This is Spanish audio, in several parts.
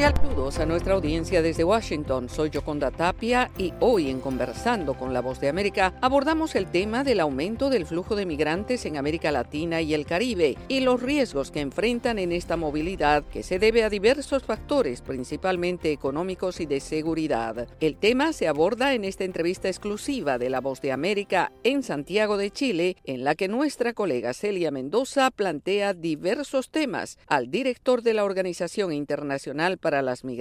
cordial saludos a nuestra audiencia desde Washington. Soy Yoconda Tapia y hoy en Conversando con la Voz de América abordamos el tema del aumento del flujo de migrantes en América Latina y el Caribe y los riesgos que enfrentan en esta movilidad que se debe a diversos factores, principalmente económicos y de seguridad. El tema se aborda en esta entrevista exclusiva de la Voz de América en Santiago de Chile, en la que nuestra colega Celia Mendoza plantea diversos temas al director de la Organización Internacional para las Migraciones,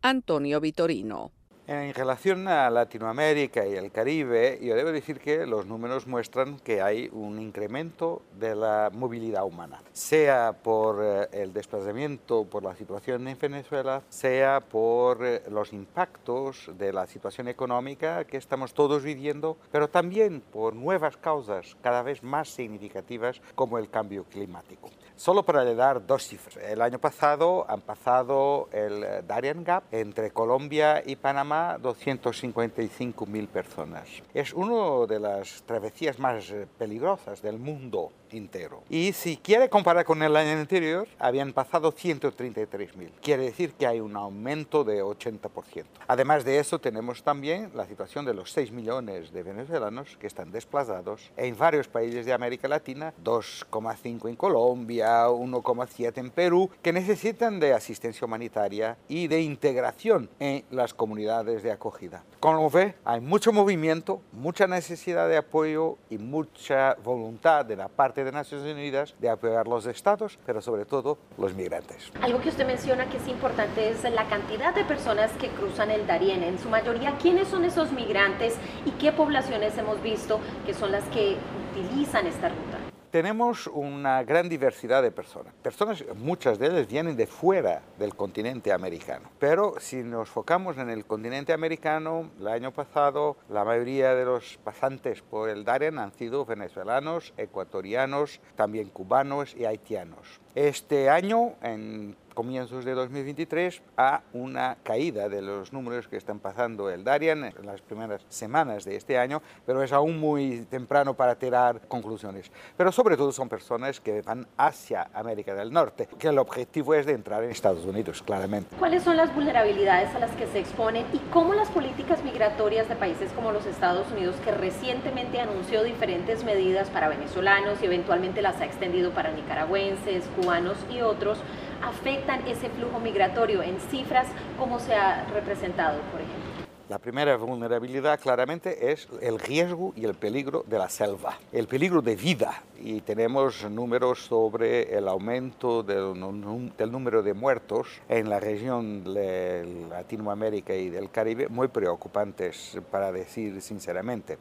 Antonio Vitorino. En relación a Latinoamérica y el Caribe, yo debo decir que los números muestran que hay un incremento de la movilidad humana, sea por eh, el desplazamiento por la situación en Venezuela, sea por eh, los impactos de la situación económica que estamos todos viviendo, pero también por nuevas causas cada vez más significativas como el cambio climático. Solo para dar dos cifras, el año pasado han pasado el eh, Darien Gap entre Colombia y Panamá 255 mil personas. Es una de las travesías más eh, peligrosas del mundo entero. Y si quiere comparar con el año anterior, habían pasado 133 mil. Quiere decir que hay un aumento de 80%. Además de eso, tenemos también la situación de los 6 millones de venezolanos que están desplazados en varios países de América Latina, 2,5 en Colombia, 1,7 en Perú, que necesitan de asistencia humanitaria y de integración en las comunidades de acogida. Como ve, hay mucho movimiento, mucha necesidad de apoyo y mucha voluntad de la parte de Naciones Unidas de apoyar los estados, pero sobre todo los migrantes. Algo que usted menciona que es importante es la cantidad de personas que cruzan el Darién. En su mayoría, ¿quiénes son esos migrantes y qué poblaciones hemos visto que son las que utilizan esta ruta? Tenemos una gran diversidad de personas. Personas, muchas de ellas vienen de fuera del continente americano. Pero si nos focamos en el continente americano, el año pasado la mayoría de los pasantes por el Darien han sido venezolanos, ecuatorianos, también cubanos y haitianos. Este año, en comienzos de 2023 a una caída de los números que están pasando el Darien en las primeras semanas de este año, pero es aún muy temprano para tirar conclusiones. Pero sobre todo son personas que van hacia América del Norte, que el objetivo es de entrar en Estados Unidos, claramente. ¿Cuáles son las vulnerabilidades a las que se exponen y cómo las políticas migratorias de países como los Estados Unidos, que recientemente anunció diferentes medidas para venezolanos y eventualmente las ha extendido para nicaragüenses, cubanos y otros, afectan ese flujo migratorio en cifras, ¿cómo se ha representado, por ejemplo? La primera vulnerabilidad claramente es el riesgo y el peligro de la selva, el peligro de vida. Y tenemos números sobre el aumento del, del número de muertos en la región de Latinoamérica y del Caribe muy preocupantes, para decir sinceramente.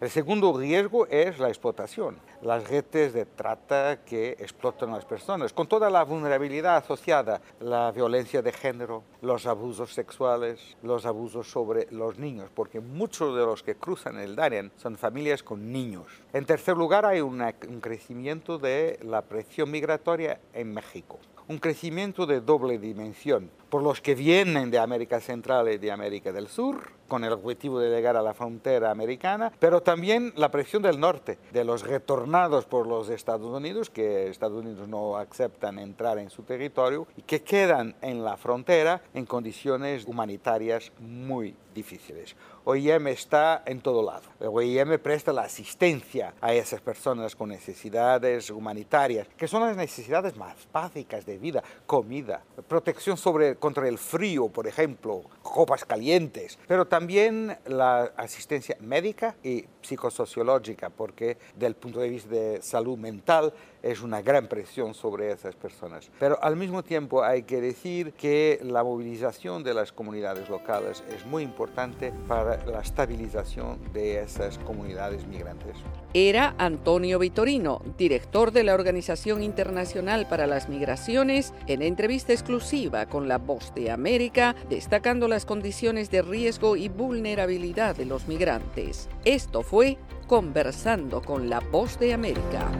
El segundo riesgo es la explotación, las redes de trata que explotan a las personas, con toda la vulnerabilidad asociada, la violencia de género, los abusos sexuales, los abusos sobre los niños, porque muchos de los que cruzan el Darien son familias con niños. En tercer lugar, hay un crecimiento de la presión migratoria en México un crecimiento de doble dimensión, por los que vienen de América Central y de América del Sur, con el objetivo de llegar a la frontera americana, pero también la presión del norte, de los retornados por los Estados Unidos, que Estados Unidos no aceptan entrar en su territorio y que quedan en la frontera en condiciones humanitarias muy difíciles. OIM está en todo lado. OIM presta la asistencia a esas personas con necesidades humanitarias, que son las necesidades más básicas de vida, comida, protección sobre, contra el frío, por ejemplo, copas calientes, pero también la asistencia médica y psicosociológica, porque del punto de vista de salud mental es una gran presión sobre esas personas. Pero al mismo tiempo hay que decir que la movilización de las comunidades locales es muy importante para la estabilización de esas comunidades migrantes. Era Antonio Vitorino, director de la Organización Internacional para las Migraciones, en entrevista exclusiva con La Voz de América, destacando las condiciones de riesgo y vulnerabilidad de los migrantes. Esto fue Conversando con La Voz de América.